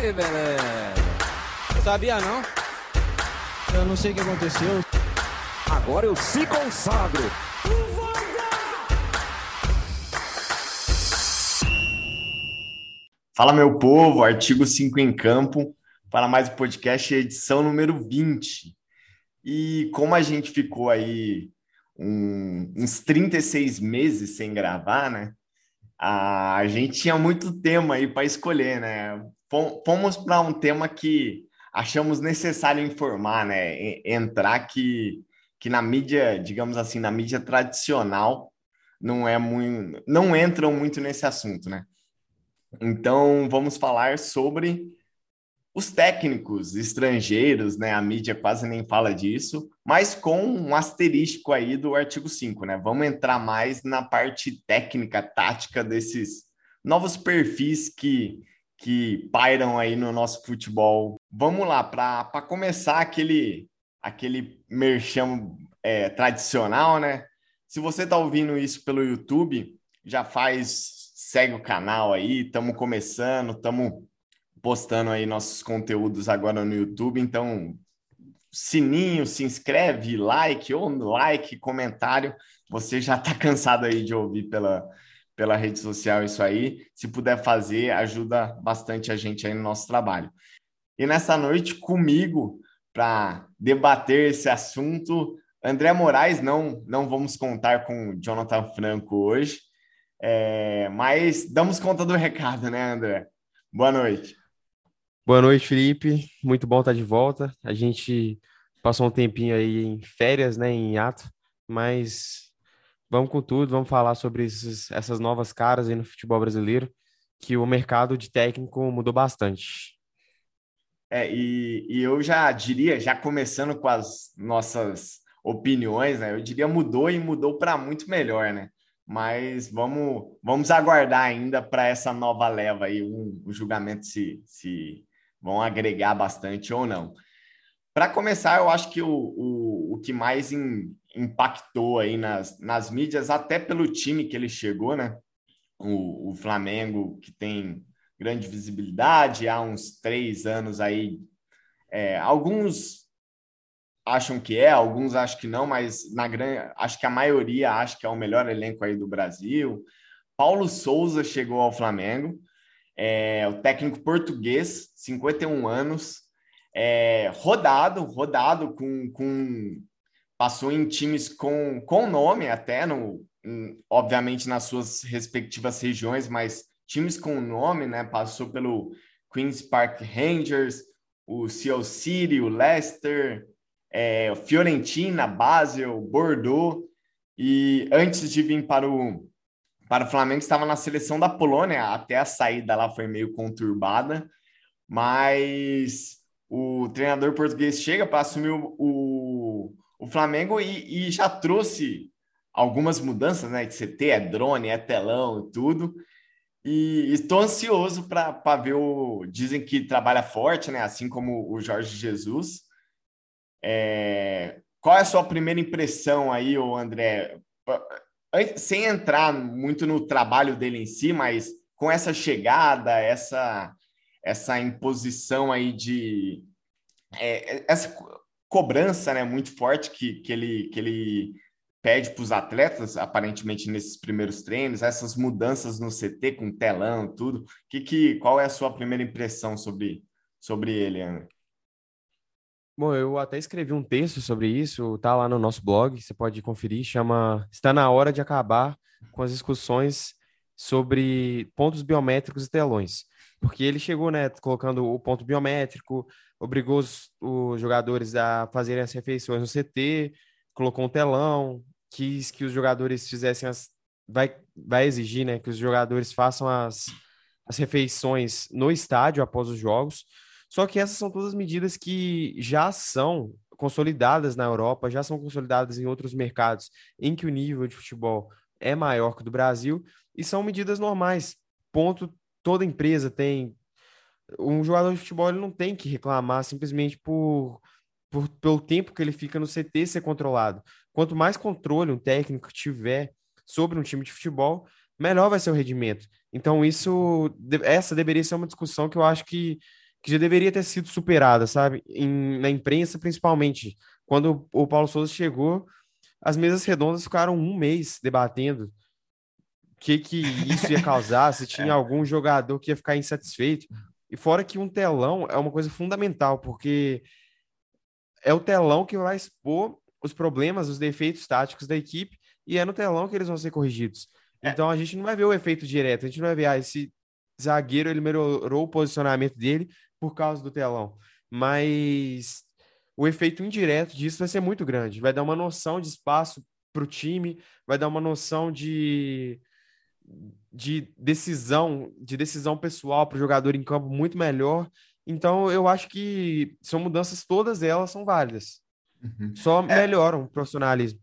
Beleza. Sabia não? Eu não sei o que aconteceu. Agora eu se consagro. Fala, meu povo, artigo 5 em campo, para mais um podcast, edição número 20. E como a gente ficou aí um, uns 36 meses sem gravar, né? A gente tinha muito tema aí para escolher, né? Fomos para um tema que achamos necessário informar, né? Entrar que, que na mídia, digamos assim, na mídia tradicional, não é muito, não entram muito nesse assunto, né? Então vamos falar sobre os técnicos estrangeiros, né? A mídia quase nem fala disso, mas com um asterístico aí do artigo 5, né? Vamos entrar mais na parte técnica, tática desses novos perfis que que pairam aí no nosso futebol. Vamos lá, para começar aquele, aquele merchan é, tradicional, né? Se você está ouvindo isso pelo YouTube, já faz, segue o canal aí, estamos começando, estamos postando aí nossos conteúdos agora no YouTube, então sininho, se inscreve, like ou like, comentário. Você já está cansado aí de ouvir pela, pela rede social isso aí. Se puder fazer, ajuda bastante a gente aí no nosso trabalho. E nessa noite, comigo, para debater esse assunto, André Moraes, não, não vamos contar com Jonathan Franco hoje, é, mas damos conta do recado, né, André? Boa noite. Boa noite, Felipe. Muito bom estar de volta. A gente passou um tempinho aí em férias, né, em ato, mas Vamos com tudo, vamos falar sobre esses, essas novas caras aí no futebol brasileiro, que o mercado de técnico mudou bastante. É, e, e eu já diria, já começando com as nossas opiniões, né? Eu diria mudou e mudou para muito melhor, né? Mas vamos, vamos aguardar ainda para essa nova leva aí, um, um julgamento se, se vão agregar bastante ou não. Para começar, eu acho que o, o, o que mais impactou aí nas, nas mídias, até pelo time que ele chegou, né? O, o Flamengo, que tem grande visibilidade há uns três anos aí. É, alguns acham que é, alguns acham que não, mas na grande, acho que a maioria acha que é o melhor elenco aí do Brasil. Paulo Souza chegou ao Flamengo, é, o técnico português, 51 anos, é, rodado, rodado com, com passou em times com, com nome até, no, obviamente nas suas respectivas regiões, mas times com nome, né? Passou pelo Queen's Park Rangers, o Seattle City, o Leicester, é, Fiorentina, Basel, Bordeaux, e antes de vir para o, para o Flamengo, estava na seleção da Polônia, até a saída lá foi meio conturbada, mas o treinador português chega para assumir o Flamengo e, e já trouxe algumas mudanças, né? De CT, é drone, é telão e tudo. E estou ansioso para ver o. Dizem que trabalha forte, né? Assim como o Jorge Jesus. É... Qual é a sua primeira impressão aí, o André? Sem entrar muito no trabalho dele em si, mas com essa chegada, essa, essa imposição aí de. É, essa, cobrança né, muito forte que, que, ele, que ele pede para os atletas, aparentemente nesses primeiros treinos, essas mudanças no CT com telão, tudo. Que, que, qual é a sua primeira impressão sobre, sobre ele, Ana? Bom, eu até escrevi um texto sobre isso, tá lá no nosso blog, você pode conferir, chama Está na hora de acabar com as discussões sobre pontos biométricos e telões. Porque ele chegou, né, colocando o ponto biométrico, obrigou os, os jogadores a fazerem as refeições no CT, colocou um telão, quis que os jogadores fizessem as. Vai, vai exigir né, que os jogadores façam as, as refeições no estádio após os jogos. Só que essas são todas medidas que já são consolidadas na Europa, já são consolidadas em outros mercados em que o nível de futebol é maior que o do Brasil e são medidas normais. Ponto, toda empresa tem um jogador de futebol ele não tem que reclamar simplesmente por, por pelo tempo que ele fica no CT ser controlado. Quanto mais controle um técnico tiver sobre um time de futebol, melhor vai ser o rendimento. Então isso essa deveria ser uma discussão que eu acho que que já deveria ter sido superada, sabe? Em, na imprensa, principalmente. Quando o Paulo Souza chegou, as mesas redondas ficaram um mês debatendo o que, que isso ia causar, se tinha é. algum jogador que ia ficar insatisfeito. E fora que um telão é uma coisa fundamental, porque é o telão que vai expor os problemas, os defeitos táticos da equipe, e é no telão que eles vão ser corrigidos. É. Então a gente não vai ver o efeito direto, a gente não vai ver, ah, esse zagueiro ele melhorou o posicionamento dele por causa do telão. Mas o efeito indireto disso vai ser muito grande. Vai dar uma noção de espaço para o time, vai dar uma noção de, de decisão, de decisão pessoal para o jogador em campo muito melhor. Então, eu acho que são mudanças, todas elas são válidas. Uhum. Só é, melhoram o profissionalismo.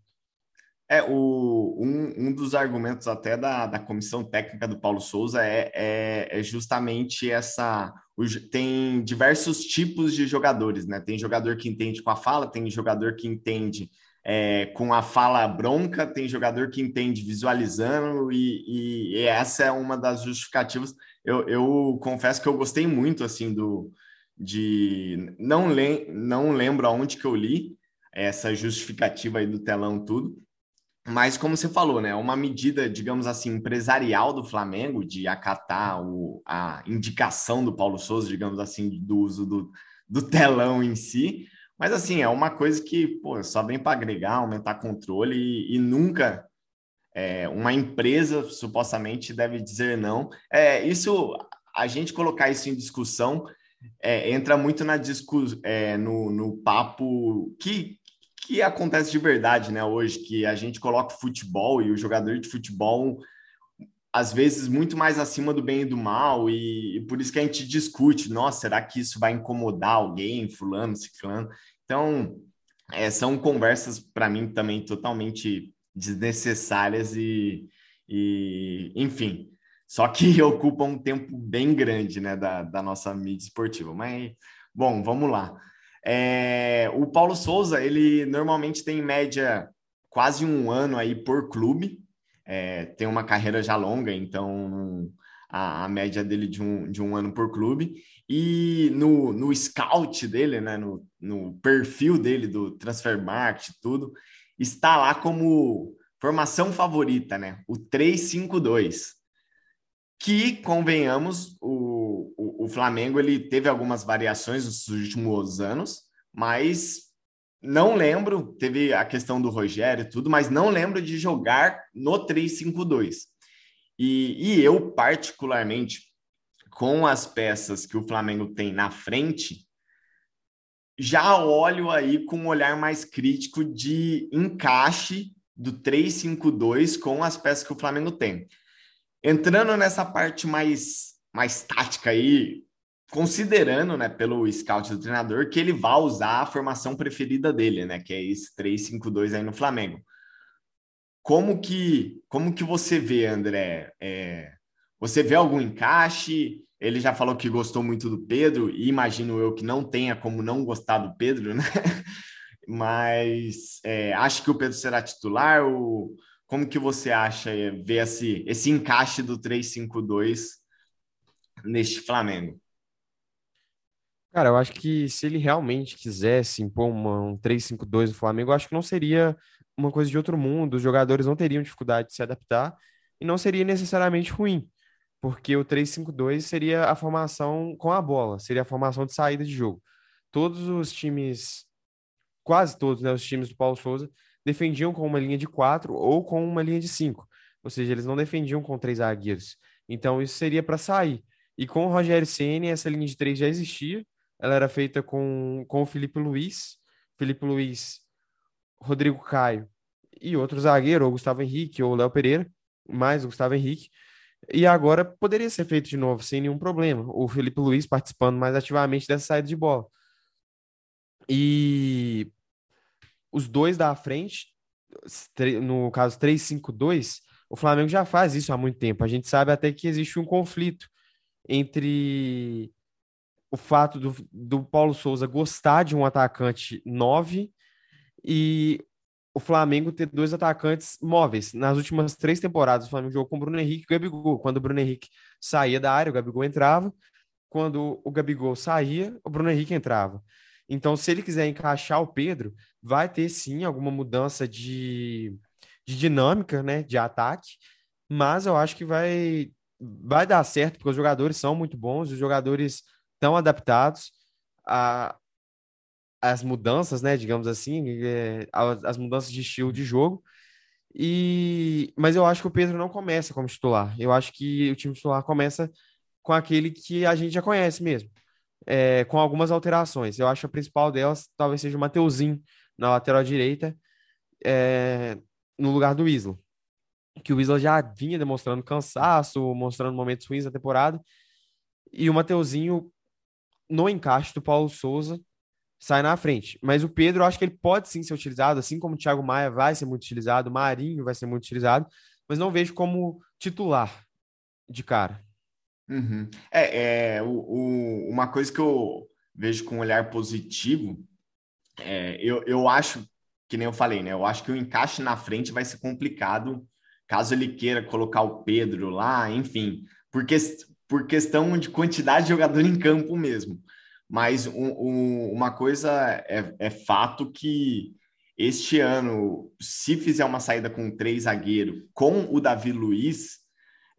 É, o, um, um dos argumentos até da, da comissão técnica do Paulo Souza é, é, é justamente essa. O, tem diversos tipos de jogadores, né? Tem jogador que entende com a fala, tem jogador que entende é, com a fala bronca, tem jogador que entende visualizando, e, e, essa é uma das justificativas. Eu, eu confesso que eu gostei muito assim do de não, le, não lembro aonde que eu li essa justificativa aí do telão tudo mas, como você falou, né, uma medida, digamos assim, empresarial do Flamengo de acatar o, a indicação do Paulo Souza, digamos assim, do uso do, do telão em si. Mas, assim, é uma coisa que pô, só vem para agregar, aumentar controle e, e nunca é, uma empresa supostamente deve dizer não. É, isso, a gente colocar isso em discussão é, entra muito na discu é, no, no papo que, que acontece de verdade, né, hoje, que a gente coloca o futebol e o jogador de futebol às vezes muito mais acima do bem e do mal, e, e por isso que a gente discute, nossa, será que isso vai incomodar alguém, fulano, ciclano? Então, é, são conversas, para mim, também totalmente desnecessárias e, e, enfim, só que ocupam um tempo bem grande, né, da, da nossa mídia esportiva. Mas, bom, vamos lá. É, o Paulo Souza, ele normalmente tem em média quase um ano aí por clube, é, tem uma carreira já longa, então a, a, média dele de um, de um ano por clube. E no, no scout dele, né, no, no perfil dele do Transfer Market, tudo, está lá como formação favorita, né? O 352. Que, convenhamos, o o, Flamengo ele teve algumas variações nos últimos anos, mas não lembro, teve a questão do Rogério e tudo, mas não lembro de jogar no 3-5-2. E, e eu, particularmente, com as peças que o Flamengo tem na frente, já olho aí com um olhar mais crítico de encaixe do 3-5-2 com as peças que o Flamengo tem. Entrando nessa parte mais mais tática aí, considerando, né, pelo scout do treinador, que ele vai usar a formação preferida dele, né, que é esse 3-5-2 aí no Flamengo. Como que, como que você vê, André? É, você vê algum encaixe? Ele já falou que gostou muito do Pedro, e imagino eu que não tenha como não gostar do Pedro, né? Mas é, acho que o Pedro será titular? Ou como que você acha é, ver esse, esse encaixe do 3-5-2 neste Flamengo? Cara, eu acho que se ele realmente quisesse impor uma, um 3-5-2 no Flamengo, eu acho que não seria uma coisa de outro mundo, os jogadores não teriam dificuldade de se adaptar e não seria necessariamente ruim, porque o 3-5-2 seria a formação com a bola, seria a formação de saída de jogo. Todos os times, quase todos né, os times do Paulo Souza, defendiam com uma linha de quatro ou com uma linha de cinco, ou seja, eles não defendiam com três zagueiros. Então isso seria para sair. E com o Rogério Ceni essa linha de três já existia. Ela era feita com, com o Felipe Luiz, Felipe Luiz, Rodrigo Caio e outro zagueiro, ou Gustavo Henrique, ou Léo Pereira, mais o Gustavo Henrique. E agora poderia ser feito de novo, sem nenhum problema. O Felipe Luiz participando mais ativamente dessa saída de bola. E os dois da frente, no caso 3-5-2, o Flamengo já faz isso há muito tempo. A gente sabe até que existe um conflito entre o fato do, do Paulo Souza gostar de um atacante 9 e o Flamengo ter dois atacantes móveis. Nas últimas três temporadas, o Flamengo jogou com o Bruno Henrique e o Gabigol. Quando o Bruno Henrique saía da área, o Gabigol entrava. quando o Gabigol saía, o Bruno Henrique entrava. Então, se ele quiser encaixar o Pedro, vai ter sim alguma mudança de, de dinâmica, né, de ataque, mas eu acho que vai, vai dar certo, porque os jogadores são muito bons, os jogadores estão adaptados a, as mudanças, né, digamos assim, é, as mudanças de estilo de jogo. E mas eu acho que o Pedro não começa como titular. Eu acho que o time titular começa com aquele que a gente já conhece mesmo, é, com algumas alterações. Eu acho que a principal delas talvez seja o Mateuzinho na lateral direita, é, no lugar do Isla. Que o Isla já vinha demonstrando cansaço, mostrando momentos ruins da temporada. E o Mateuzinho, no encaixe do Paulo Souza, sai na frente. Mas o Pedro, eu acho que ele pode sim ser utilizado, assim como o Thiago Maia vai ser muito utilizado, o Marinho vai ser muito utilizado, mas não vejo como titular de cara. Uhum. É, é o, o, uma coisa que eu vejo com um olhar positivo, é, eu, eu acho, que nem eu falei, né? Eu acho que o encaixe na frente vai ser complicado caso ele queira colocar o Pedro lá, enfim, porque por questão de quantidade de jogador em campo mesmo. Mas um, um, uma coisa é, é, fato que este ano, se fizer uma saída com três zagueiros, com o Davi Luiz,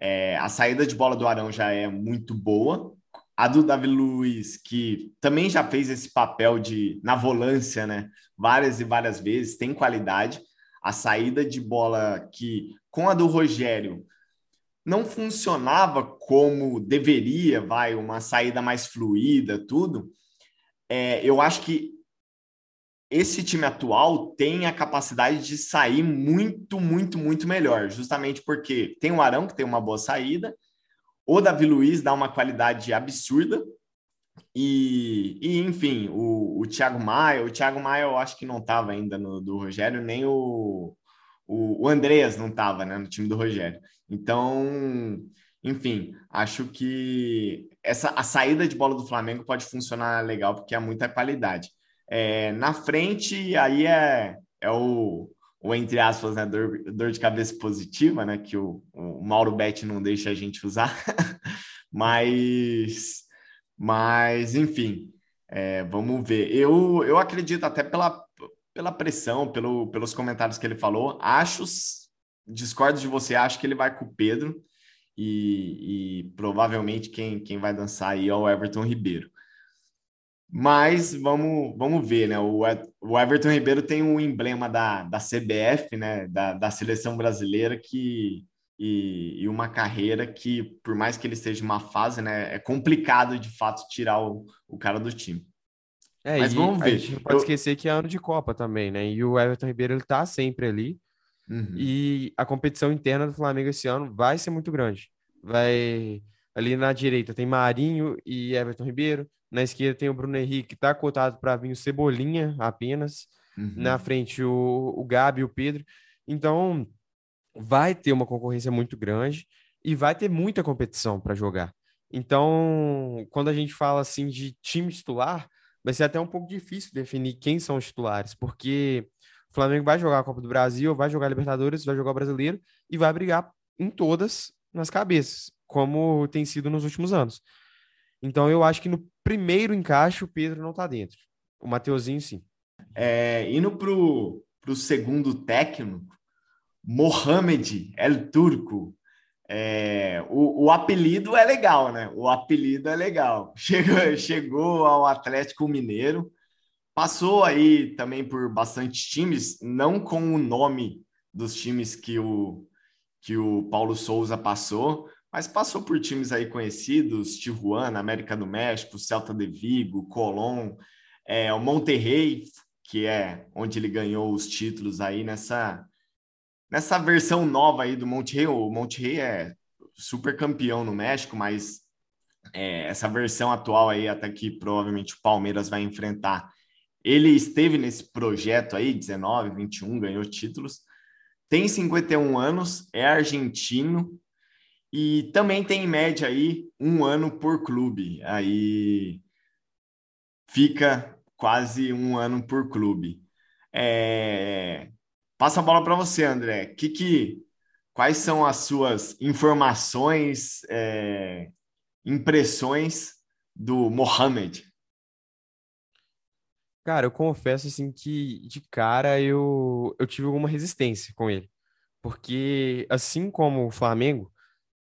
é, a saída de bola do Arão já é muito boa. A do Davi Luiz, que também já fez esse papel de na volância, né? Várias e várias vezes, tem qualidade. A saída de bola que, com a do Rogério, não funcionava como deveria, vai, uma saída mais fluida, tudo. É, eu acho que esse time atual tem a capacidade de sair muito, muito, muito melhor, justamente porque tem o Arão, que tem uma boa saída, o Davi Luiz dá uma qualidade absurda, e, e enfim, o, o Thiago Maia, o Thiago Maia eu acho que não estava ainda no do Rogério, nem o, o, o Andreas não estava né, no time do Rogério. Então, enfim, acho que essa a saída de bola do Flamengo pode funcionar legal porque há muita qualidade. É, na frente, aí é, é o, o entre aspas, né, dor, dor de cabeça positiva, né, que o, o Mauro Betti não deixa a gente usar, mas, mas enfim, é, vamos ver. Eu, eu acredito até pela, pela pressão, pelo, pelos comentários que ele falou, acho discordo de você, acho que ele vai com o Pedro e, e, provavelmente quem, quem vai dançar aí é o Everton Ribeiro. Mas vamos, vamos ver, né? O, o Everton Ribeiro tem um emblema da, da CBF, né? Da, da seleção brasileira que e, e, uma carreira que, por mais que ele esteja em uma fase, né? É complicado de fato tirar o, o cara do time. É, Mas vamos ver. A gente não pode Eu... esquecer que é ano de Copa também, né? E o Everton Ribeiro ele tá sempre ali. Uhum. E a competição interna do Flamengo esse ano vai ser muito grande. Vai ali na direita tem Marinho e Everton Ribeiro, na esquerda tem o Bruno Henrique, que está cotado para vir o Cebolinha apenas, uhum. na frente o, o Gabi e o Pedro. Então vai ter uma concorrência muito grande e vai ter muita competição para jogar. Então, quando a gente fala assim de time titular, vai ser até um pouco difícil definir quem são os titulares, porque o Flamengo vai jogar a Copa do Brasil, vai jogar a Libertadores, vai jogar o Brasileiro e vai brigar em todas nas cabeças, como tem sido nos últimos anos. Então eu acho que no primeiro encaixe o Pedro não está dentro. O Mateuzinho sim. É, indo para o segundo técnico, Mohamed El Turco. É, o, o, apelido é legal, né? O apelido é legal. Chegou, chegou ao Atlético Mineiro, Passou aí também por bastante times, não com o nome dos times que o, que o Paulo Souza passou, mas passou por times aí conhecidos, Tijuana, América do México, Celta de Vigo, Colón, é, o Monterrey, que é onde ele ganhou os títulos aí nessa, nessa versão nova aí do Monterrey. O Monterrey é super campeão no México, mas é, essa versão atual aí, até que provavelmente o Palmeiras vai enfrentar, ele esteve nesse projeto aí, 19, 21, ganhou títulos. Tem 51 anos, é argentino e também tem em média aí um ano por clube. Aí fica quase um ano por clube. É... Passa a bola para você, André. Que, que, quais são as suas informações, é... impressões do Mohamed? Cara, eu confesso assim que de cara eu, eu tive alguma resistência com ele. Porque assim como o Flamengo,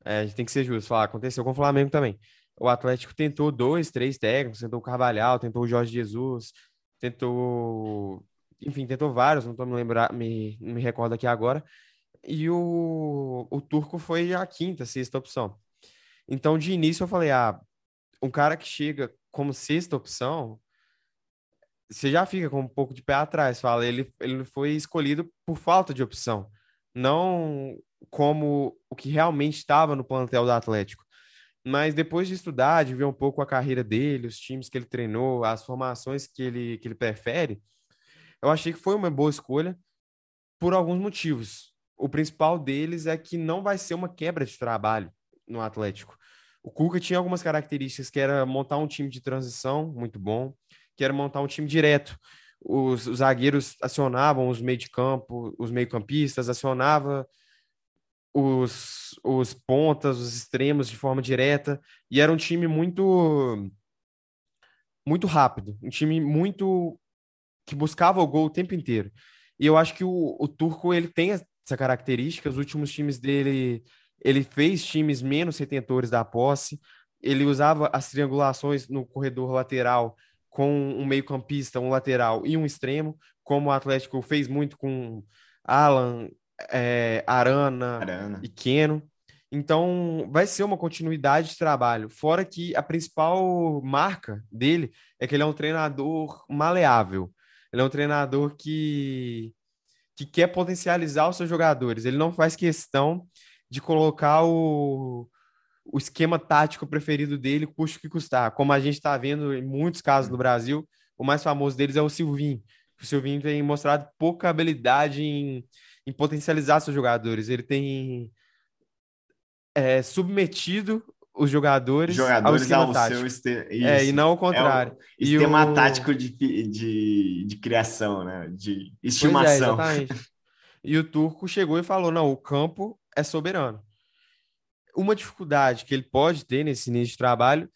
é, a gente tem que ser justo, falar, aconteceu com o Flamengo também. O Atlético tentou dois, três técnicos, tentou o Carvalhal, tentou o Jorge Jesus, tentou, enfim, tentou vários, não estou me lembrar, me, me recordo aqui agora. E o, o Turco foi a quinta, sexta opção. Então, de início, eu falei: ah, um cara que chega como sexta opção, você já fica com um pouco de pé atrás. Fala, ele, ele foi escolhido por falta de opção, não como o que realmente estava no plantel do Atlético. Mas depois de estudar, de ver um pouco a carreira dele, os times que ele treinou, as formações que ele, que ele prefere, eu achei que foi uma boa escolha por alguns motivos. O principal deles é que não vai ser uma quebra de trabalho no Atlético. O Cuca tinha algumas características que era montar um time de transição muito bom, que era montar um time direto. Os, os zagueiros acionavam os meio de campo, os meio-campistas, acionava os, os pontas, os extremos de forma direta, e era um time muito muito rápido, um time muito que buscava o gol o tempo inteiro. E eu acho que o, o Turco ele tem essa característica, os últimos times dele ele fez times menos retentores da posse, ele usava as triangulações no corredor lateral com um meio-campista, um lateral e um extremo, como o Atlético fez muito com Alan, é, Arana, Arana, e Keno. Então, vai ser uma continuidade de trabalho. Fora que a principal marca dele é que ele é um treinador maleável. Ele é um treinador que, que quer potencializar os seus jogadores. Ele não faz questão de colocar o, o esquema tático preferido dele, custe que custar. Como a gente está vendo em muitos casos no Brasil, o mais famoso deles é o Silvinho. O Silvinho tem mostrado pouca habilidade em, em potencializar seus jogadores. Ele tem é, submetido os jogadores, jogadores ao, ao seu este... é, e não ao contrário. É o esquema o... tático de, de, de criação, né? De é, estimação. É, e o Turco chegou e falou: não, o campo é soberano. Uma dificuldade que ele pode ter nesse início de trabalho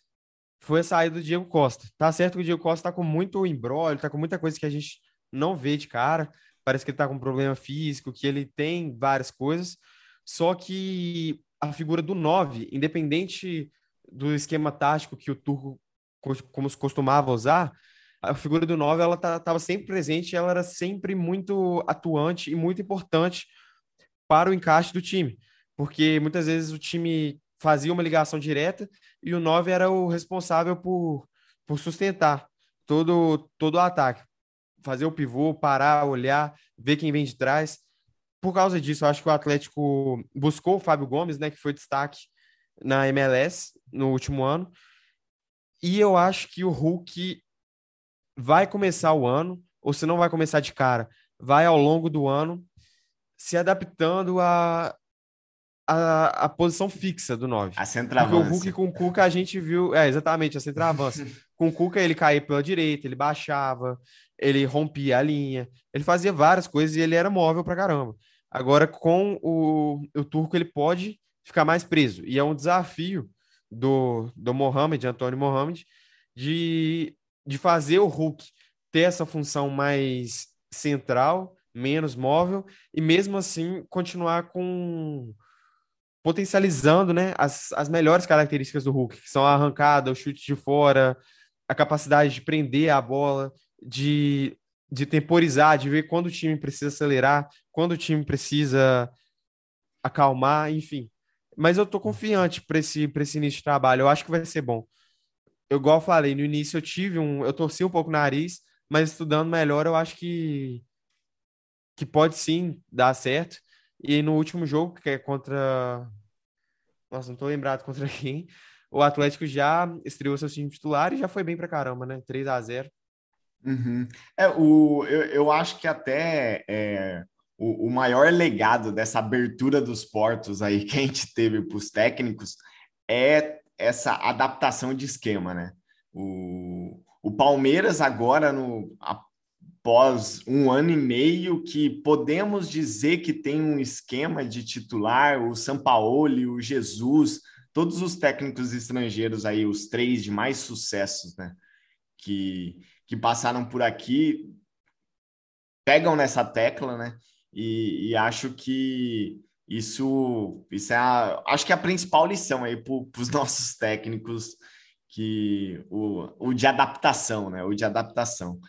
foi a saída do Diego Costa. Tá certo que o Diego Costa tá com muito embrólio, tá com muita coisa que a gente não vê de cara. Parece que ele tá com um problema físico, que ele tem várias coisas. Só que a figura do 9, independente do esquema tático que o Turco como costumava usar, a figura do 9 ela estava tá, sempre presente, ela era sempre muito atuante e muito importante para o encaixe do time, porque muitas vezes o time fazia uma ligação direta e o 9 era o responsável por, por sustentar todo, todo o ataque, fazer o pivô, parar, olhar, ver quem vem de trás. Por causa disso, eu acho que o Atlético buscou o Fábio Gomes, né, que foi destaque na MLS no último ano. E eu acho que o Hulk vai começar o ano, ou se não vai começar de cara, vai ao longo do ano se adaptando a, a, a posição fixa do 9. A centroavância. Porque o Hulk com o Cuca a gente viu. É, exatamente, a centroavância. com o Cuca ele caía pela direita, ele baixava, ele rompia a linha, ele fazia várias coisas e ele era móvel pra caramba. Agora, com o, o Turco, ele pode ficar mais preso. E é um desafio do, do Mohamed, Antônio Mohamed, de, de fazer o Hulk ter essa função mais central menos móvel e mesmo assim continuar com potencializando né, as, as melhores características do Hulk, que são a arrancada, o chute de fora, a capacidade de prender a bola, de, de temporizar, de ver quando o time precisa acelerar, quando o time precisa acalmar, enfim. Mas eu tô confiante para esse, esse início de trabalho, eu acho que vai ser bom. Eu, igual eu falei, no início eu tive um. Eu torci um pouco o nariz, mas estudando melhor, eu acho que que pode sim dar certo. E no último jogo, que é contra. Nossa, não tô lembrado contra quem. O Atlético já estreou seu time titular e já foi bem pra caramba, né? 3 a 0 uhum. É, o, eu, eu acho que até é, o, o maior legado dessa abertura dos portos aí que a gente teve para os técnicos é essa adaptação de esquema, né? O, o Palmeiras agora, no, pós um ano e meio que podemos dizer que tem um esquema de titular, o Sampaoli, o Jesus todos os técnicos estrangeiros aí, os três de mais sucessos, né? Que, que passaram por aqui, pegam nessa tecla, né? E, e acho que isso, isso é a, acho que é a principal lição aí para os nossos técnicos que o, o de adaptação, né? O de adaptação.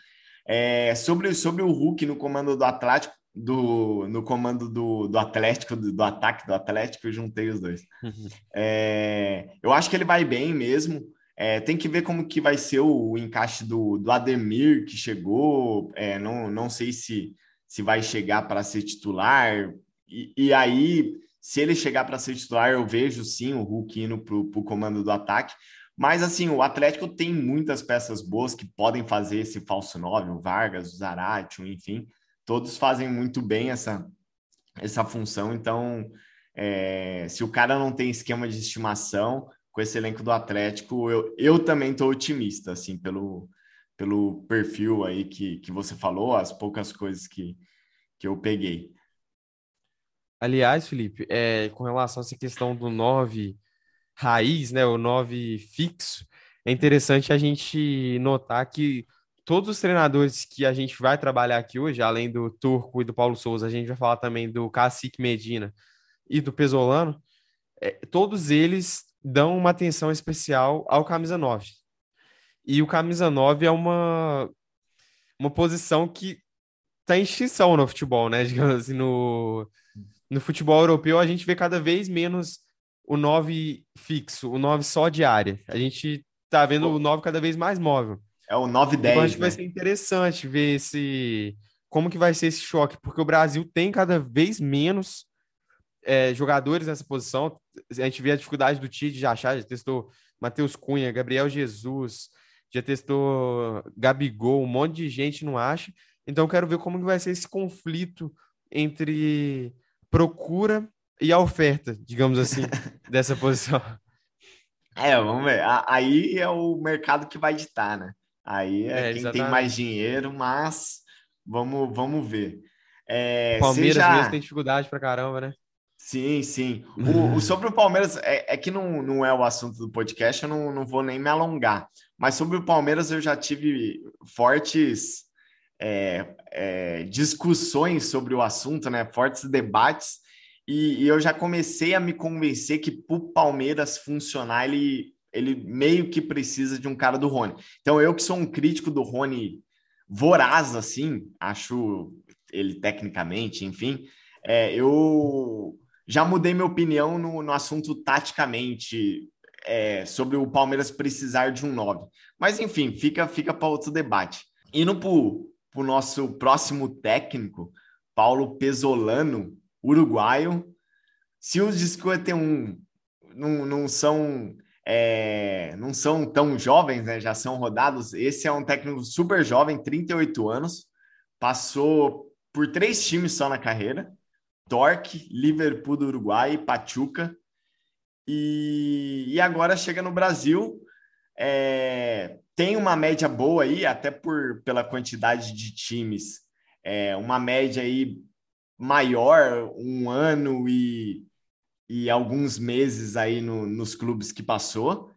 É, sobre, sobre o Hulk no comando do Atlético, do, no comando do, do Atlético, do, do ataque do Atlético, eu juntei os dois. Uhum. É, eu acho que ele vai bem mesmo. É, tem que ver como que vai ser o, o encaixe do, do Ademir, que chegou. É, não, não sei se, se vai chegar para ser titular. E, e, aí, se ele chegar para ser titular, eu vejo sim o Hulk indo para o comando do ataque. Mas assim, o Atlético tem muitas peças boas que podem fazer esse falso 9, o Vargas, o Zarate, enfim todos fazem muito bem essa, essa função. Então, é, se o cara não tem esquema de estimação com esse elenco do Atlético, eu, eu também estou otimista, assim, pelo, pelo perfil aí que, que você falou, as poucas coisas que, que eu peguei. Aliás, Felipe, é, com relação a essa questão do 9 raiz, né, o 9 fixo, é interessante a gente notar que todos os treinadores que a gente vai trabalhar aqui hoje, além do Turco e do Paulo Souza, a gente vai falar também do Cacique Medina e do Pesolano, é, todos eles dão uma atenção especial ao camisa 9. E o camisa 9 é uma, uma posição que está em extinção no futebol, né? Digamos assim, no, no futebol europeu a gente vê cada vez menos o 9 fixo, o 9 só de área. A gente está vendo o 9 cada vez mais móvel. É o 9-10. Eu acho que vai né? ser interessante ver esse como que vai ser esse choque, porque o Brasil tem cada vez menos é, jogadores nessa posição. A gente vê a dificuldade do Tite de achar, já testou Matheus Cunha, Gabriel Jesus, já testou Gabigol, um monte de gente não acha. Então quero ver como que vai ser esse conflito entre procura e a oferta, digamos assim, dessa posição. É, vamos ver. Aí é o mercado que vai ditar, né? Aí é, é quem exatamente. tem mais dinheiro, mas vamos, vamos ver. É, Palmeiras já... mesmo tem dificuldade pra caramba, né? Sim, sim. O, o sobre o Palmeiras, é, é, que não, não é o assunto do podcast, eu não, não vou nem me alongar. Mas sobre o Palmeiras, eu já tive fortes é, é, discussões sobre o assunto, né? Fortes debates. E, e eu já comecei a me convencer que para o Palmeiras funcionar, ele ele meio que precisa de um cara do Rony. Então, eu que sou um crítico do Rony voraz, assim, acho ele tecnicamente, enfim, é, eu já mudei minha opinião no, no assunto taticamente é, sobre o Palmeiras precisar de um 9. Mas, enfim, fica, fica para outro debate. Indo para o nosso próximo técnico, Paulo Pesolano, uruguaio. Se os de 51 não, não são é, não são tão jovens, né? Já são rodados. Esse é um técnico super jovem, 38 anos, passou por três times só na carreira: Torque, Liverpool do Uruguai, Pachuca. E, e agora chega no Brasil. É, tem uma média boa aí, até por pela quantidade de times, é, uma média aí maior, um ano e e alguns meses aí no, nos clubes que passou.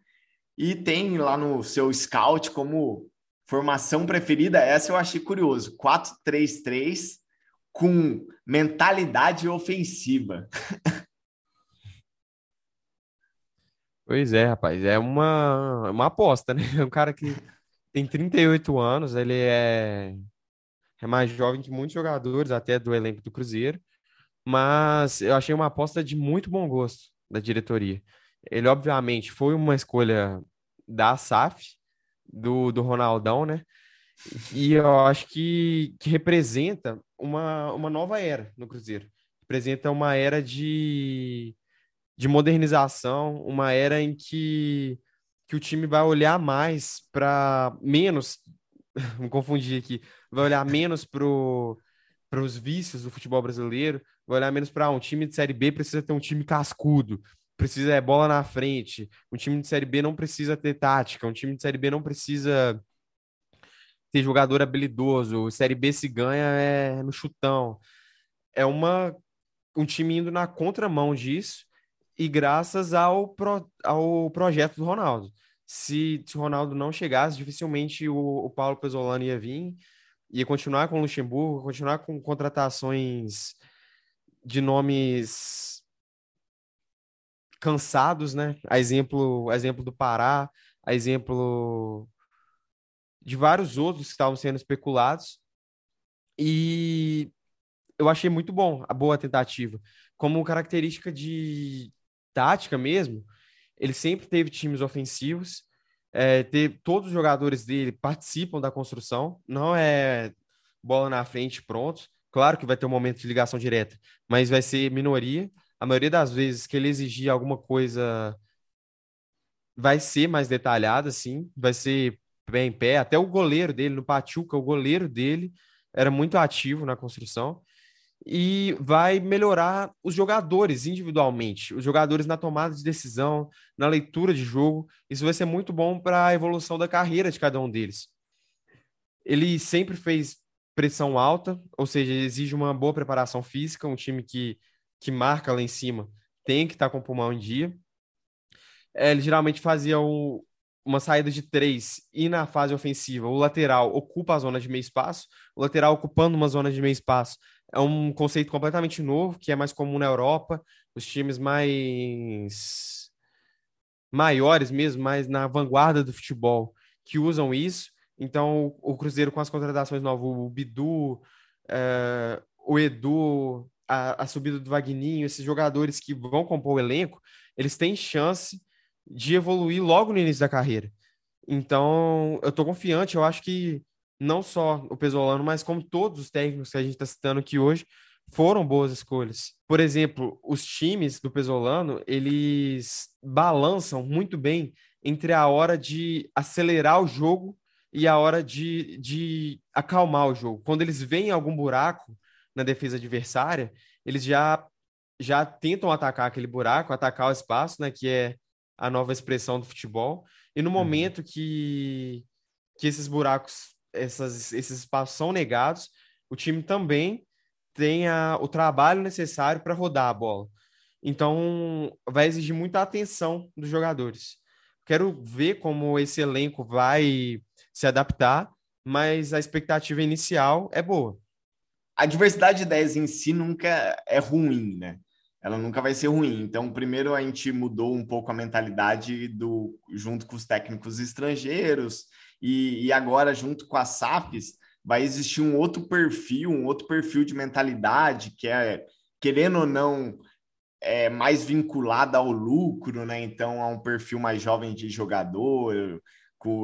E tem lá no seu scout como formação preferida, essa eu achei curioso, 4-3-3 com mentalidade ofensiva. Pois é, rapaz, é uma, uma aposta, né? É um cara que tem 38 anos, ele é, é mais jovem que muitos jogadores, até do elenco do Cruzeiro mas eu achei uma aposta de muito bom gosto da diretoria. Ele, obviamente, foi uma escolha da SAF, do, do Ronaldão, né? E eu acho que, que representa uma, uma nova era no Cruzeiro. Representa uma era de, de modernização, uma era em que, que o time vai olhar mais para menos, me confundir aqui, vai olhar menos para os vícios do futebol brasileiro, vai olhar menos para um time de Série B precisa ter um time cascudo, precisa é bola na frente. Um time de Série B não precisa ter tática, um time de Série B não precisa ter jogador habilidoso. Série B se ganha é no chutão. É uma um time indo na contramão disso e graças ao, pro, ao projeto do Ronaldo. Se, se o Ronaldo não chegasse, dificilmente o, o Paulo Pesolano ia vir, ia continuar com o Luxemburgo, continuar com contratações de nomes cansados, né? A exemplo, a exemplo do Pará, a exemplo de vários outros que estavam sendo especulados. E eu achei muito bom a boa tentativa. Como característica de tática mesmo, ele sempre teve times ofensivos, é, ter, todos os jogadores dele participam da construção, não é bola na frente pronto. Claro que vai ter um momento de ligação direta, mas vai ser minoria. A maioria das vezes que ele exigir alguma coisa vai ser mais detalhada, sim, vai ser pé em pé. Até o goleiro dele, no Pachuca, o goleiro dele era muito ativo na construção e vai melhorar os jogadores individualmente, os jogadores na tomada de decisão, na leitura de jogo. Isso vai ser muito bom para a evolução da carreira de cada um deles. Ele sempre fez pressão alta, ou seja, exige uma boa preparação física, um time que, que marca lá em cima tem que estar tá com o pulmão em dia. É, ele geralmente fazia o, uma saída de três e na fase ofensiva o lateral ocupa a zona de meio espaço, o lateral ocupando uma zona de meio espaço é um conceito completamente novo, que é mais comum na Europa, os times mais maiores mesmo, mais na vanguarda do futebol, que usam isso. Então, o Cruzeiro com as contratações novas, o Bidu, é, o Edu, a, a subida do Vagninho, esses jogadores que vão compor o elenco, eles têm chance de evoluir logo no início da carreira. Então, eu estou confiante, eu acho que não só o Pesolano, mas como todos os técnicos que a gente está citando aqui hoje, foram boas escolhas. Por exemplo, os times do Pesolano, eles balançam muito bem entre a hora de acelerar o jogo e a hora de, de acalmar o jogo. Quando eles veem algum buraco na defesa adversária, eles já já tentam atacar aquele buraco, atacar o espaço, né, que é a nova expressão do futebol. E no uhum. momento que, que esses buracos essas, esses espaços são negados, o time também tem a, o trabalho necessário para rodar a bola. Então, vai exigir muita atenção dos jogadores. Quero ver como esse elenco vai se adaptar, mas a expectativa inicial é boa. A diversidade de ideias em si nunca é ruim, né? Ela nunca vai ser ruim. Então, primeiro a gente mudou um pouco a mentalidade do junto com os técnicos estrangeiros e, e agora, junto com a SAFs, vai existir um outro perfil, um outro perfil de mentalidade, que é, querendo ou não, é mais vinculada ao lucro, né? Então, a um perfil mais jovem de jogador,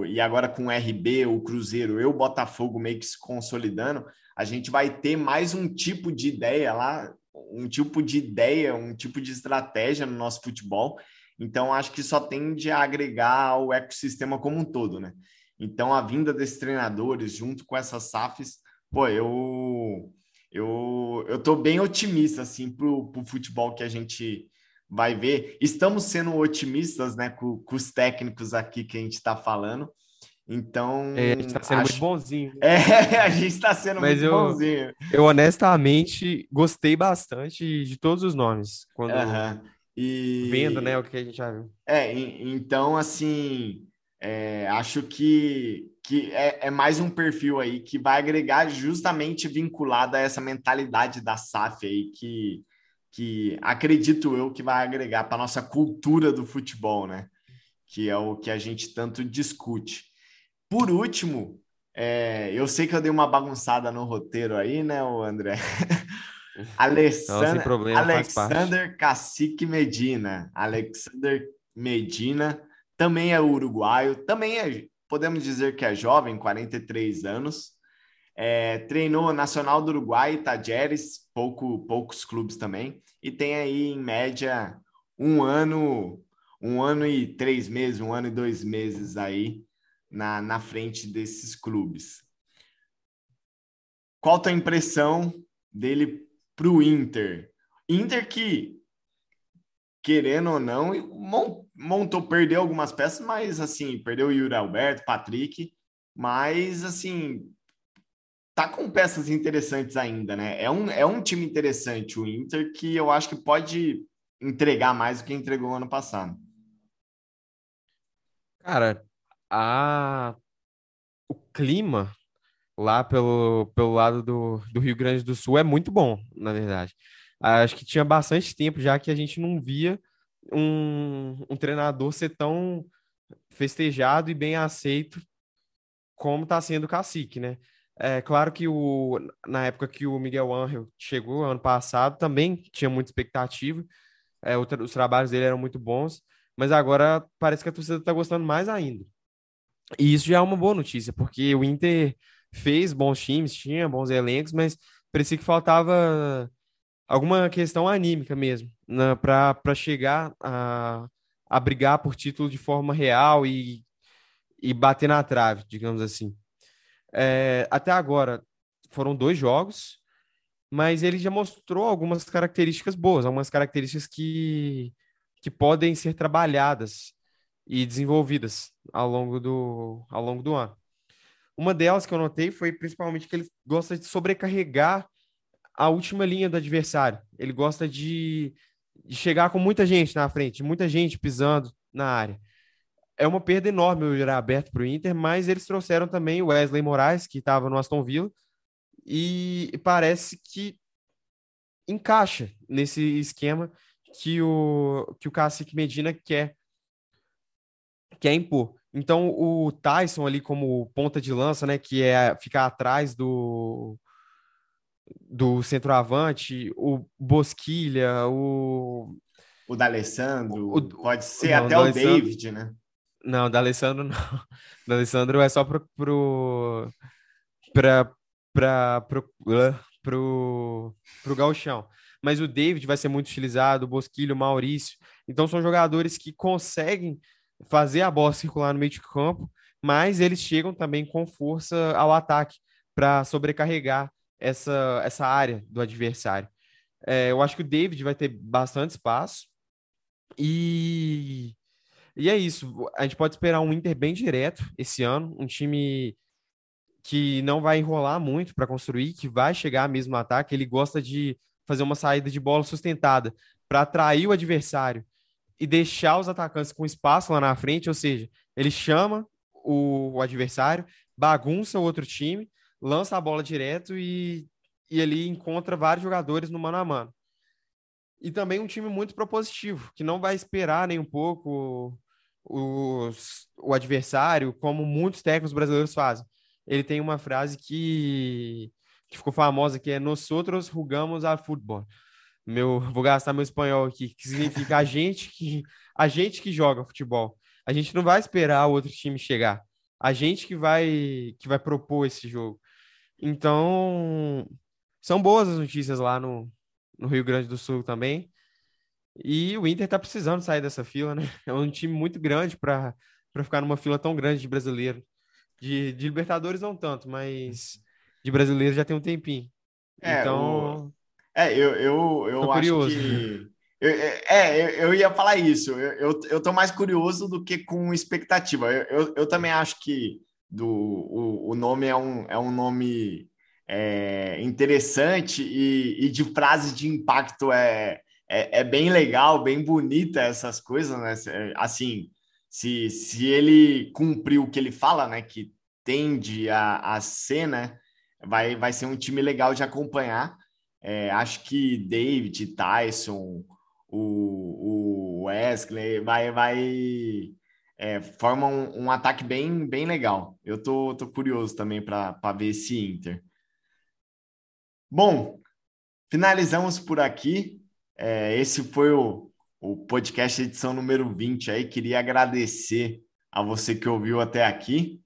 e agora com o RB, o Cruzeiro e o Botafogo meio que se consolidando, a gente vai ter mais um tipo de ideia lá, um tipo de ideia, um tipo de estratégia no nosso futebol. Então, acho que só tende a agregar ao ecossistema como um todo, né? Então, a vinda desses treinadores junto com essas SAFs, pô, eu eu eu tô bem otimista assim pro, pro futebol que a gente vai ver. Estamos sendo otimistas, né, com, com os técnicos aqui que a gente está falando. Então. É, a gente está sendo acho... muito bonzinho. É, a gente está sendo Mas muito eu, bonzinho. Eu honestamente gostei bastante de todos os nomes. Quando uhum. e... vendo, né, o que a gente já viu. É, então assim. É, acho que, que é, é, mais um perfil aí que vai agregar justamente vinculado a essa mentalidade da SAF aí, que, que acredito eu que vai agregar para a nossa cultura do futebol, né? Que é o que a gente tanto discute. Por último, é, eu sei que eu dei uma bagunçada no roteiro aí, né, o André? Alexander, Não, problema, Alexander Cacique Medina. Alexander Medina também é uruguaio, também é, podemos dizer que é jovem, 43 anos. É, treinou Nacional do Uruguai, Tajeres, pouco, poucos clubes também, e tem aí em média um ano, um ano e três meses, um ano e dois meses aí na, na frente desses clubes. Qual a tua impressão dele para o Inter? Inter que querendo ou não, montou, perdeu algumas peças, mas assim, perdeu o Yuri Alberto, Patrick, mas assim, tá com peças interessantes ainda, né? É um, é um time interessante o Inter que eu acho que pode entregar mais do que entregou ano passado. Cara, a... o clima lá pelo, pelo lado do, do Rio Grande do Sul é muito bom, na verdade. Acho que tinha bastante tempo já que a gente não via um, um treinador ser tão festejado e bem aceito como está sendo o Cacique, né? É claro que o, na época que o Miguel Angel chegou, ano passado, também tinha muita expectativa, é, os trabalhos dele eram muito bons, mas agora parece que a torcida está gostando mais ainda. E isso já é uma boa notícia, porque o Inter fez bons times, tinha bons elencos, mas parecia que faltava alguma questão anímica mesmo, né, para chegar a, a brigar por título de forma real e, e bater na trave, digamos assim. É, até agora foram dois jogos, mas ele já mostrou algumas características boas, algumas características que, que podem ser trabalhadas e desenvolvidas ao longo do, ao longo do ano. Uma delas que eu notei foi principalmente que ele gosta de sobrecarregar a última linha do adversário. Ele gosta de, de chegar com muita gente na frente, muita gente pisando na área. É uma perda enorme o virar aberto para o Inter, mas eles trouxeram também o Wesley Moraes, que estava no Aston Villa, e parece que encaixa nesse esquema que o, que o Cacique Medina quer, quer impor. Então, o Tyson ali como ponta de lança, né, que é ficar atrás do, do centroavante, o Bosquilha, o... O D'Alessandro, o, pode ser não, até o David, né? Não, o D'Alessandro não. D'Alessandro é só pro... pro pra, pra, pro, pro, pro gauchão. Mas o David vai ser muito utilizado, o Bosquilho, o Maurício. Então, são jogadores que conseguem fazer a bola circular no meio de campo, mas eles chegam também com força ao ataque para sobrecarregar essa, essa área do adversário. É, eu acho que o David vai ter bastante espaço e, e é isso. A gente pode esperar um Inter bem direto esse ano, um time que não vai enrolar muito para construir, que vai chegar mesmo no ataque. Ele gosta de fazer uma saída de bola sustentada para atrair o adversário e deixar os atacantes com espaço lá na frente, ou seja, ele chama o, o adversário, bagunça o outro time, lança a bola direto e, e ele encontra vários jogadores no mano a mano. E também um time muito propositivo, que não vai esperar nem um pouco os, o adversário, como muitos técnicos brasileiros fazem. Ele tem uma frase que, que ficou famosa, que é Nós outros jugamos a futebol meu, vou gastar meu espanhol aqui, que significa a gente que a gente que joga futebol. A gente não vai esperar o outro time chegar. A gente que vai que vai propor esse jogo. Então, são boas as notícias lá no, no Rio Grande do Sul também. E o Inter tá precisando sair dessa fila, né? É um time muito grande para ficar numa fila tão grande de brasileiro. De, de Libertadores não tanto, mas de brasileiro já tem um tempinho. É, então, o... É, eu, eu, eu acho curioso. que. Eu, é, é, eu, eu ia falar isso. Eu, eu, eu tô mais curioso do que com expectativa. Eu, eu, eu também acho que do, o, o nome é um, é um nome é, interessante e, e de frase de impacto é, é, é, bem legal, bem bonita essas coisas, né? Assim, se, se ele cumprir o que ele fala, né? Que tende a, a ser, né? Vai, vai ser um time legal de acompanhar. É, acho que David, Tyson, o, o Wesley vai, vai é, forma um, um, ataque bem, bem legal. Eu tô, tô curioso também para ver esse Inter. Bom, finalizamos por aqui. É, esse foi o, o podcast edição número 20 aí. Queria agradecer a você que ouviu até aqui.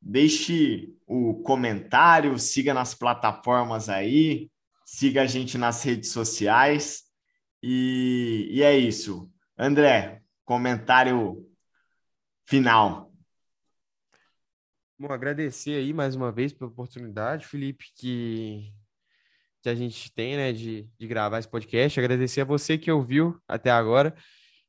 Deixe o comentário, siga nas plataformas aí, siga a gente nas redes sociais. E, e é isso. André, comentário final. Bom, agradecer aí mais uma vez pela oportunidade, Felipe, que, que a gente tem, né, de, de gravar esse podcast. Agradecer a você que ouviu até agora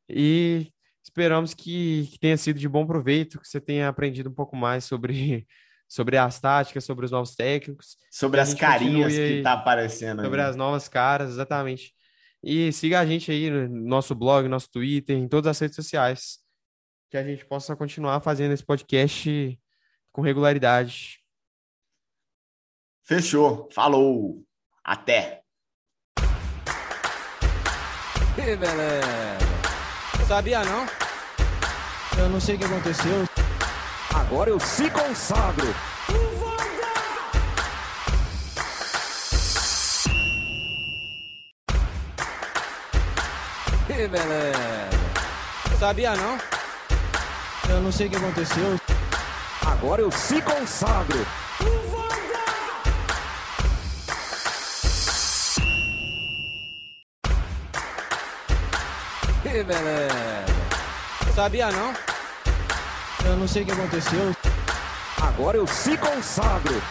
e esperamos que, que tenha sido de bom proveito, que você tenha aprendido um pouco mais sobre sobre as táticas, sobre os novos técnicos. Sobre as carinhas que tá aparecendo. Sobre aí. as novas caras, exatamente. E siga a gente aí no nosso blog, nosso Twitter, em todas as redes sociais, que a gente possa continuar fazendo esse podcast com regularidade. Fechou. Falou. Até. Que beleza. Sabia não? Eu não sei o que aconteceu. Agora eu se consagro. Que beleza. Sabia não? Eu não sei o que aconteceu. Agora eu se consagro. Que beleza. Sabia não? Eu não sei o que aconteceu. Agora eu se consagro.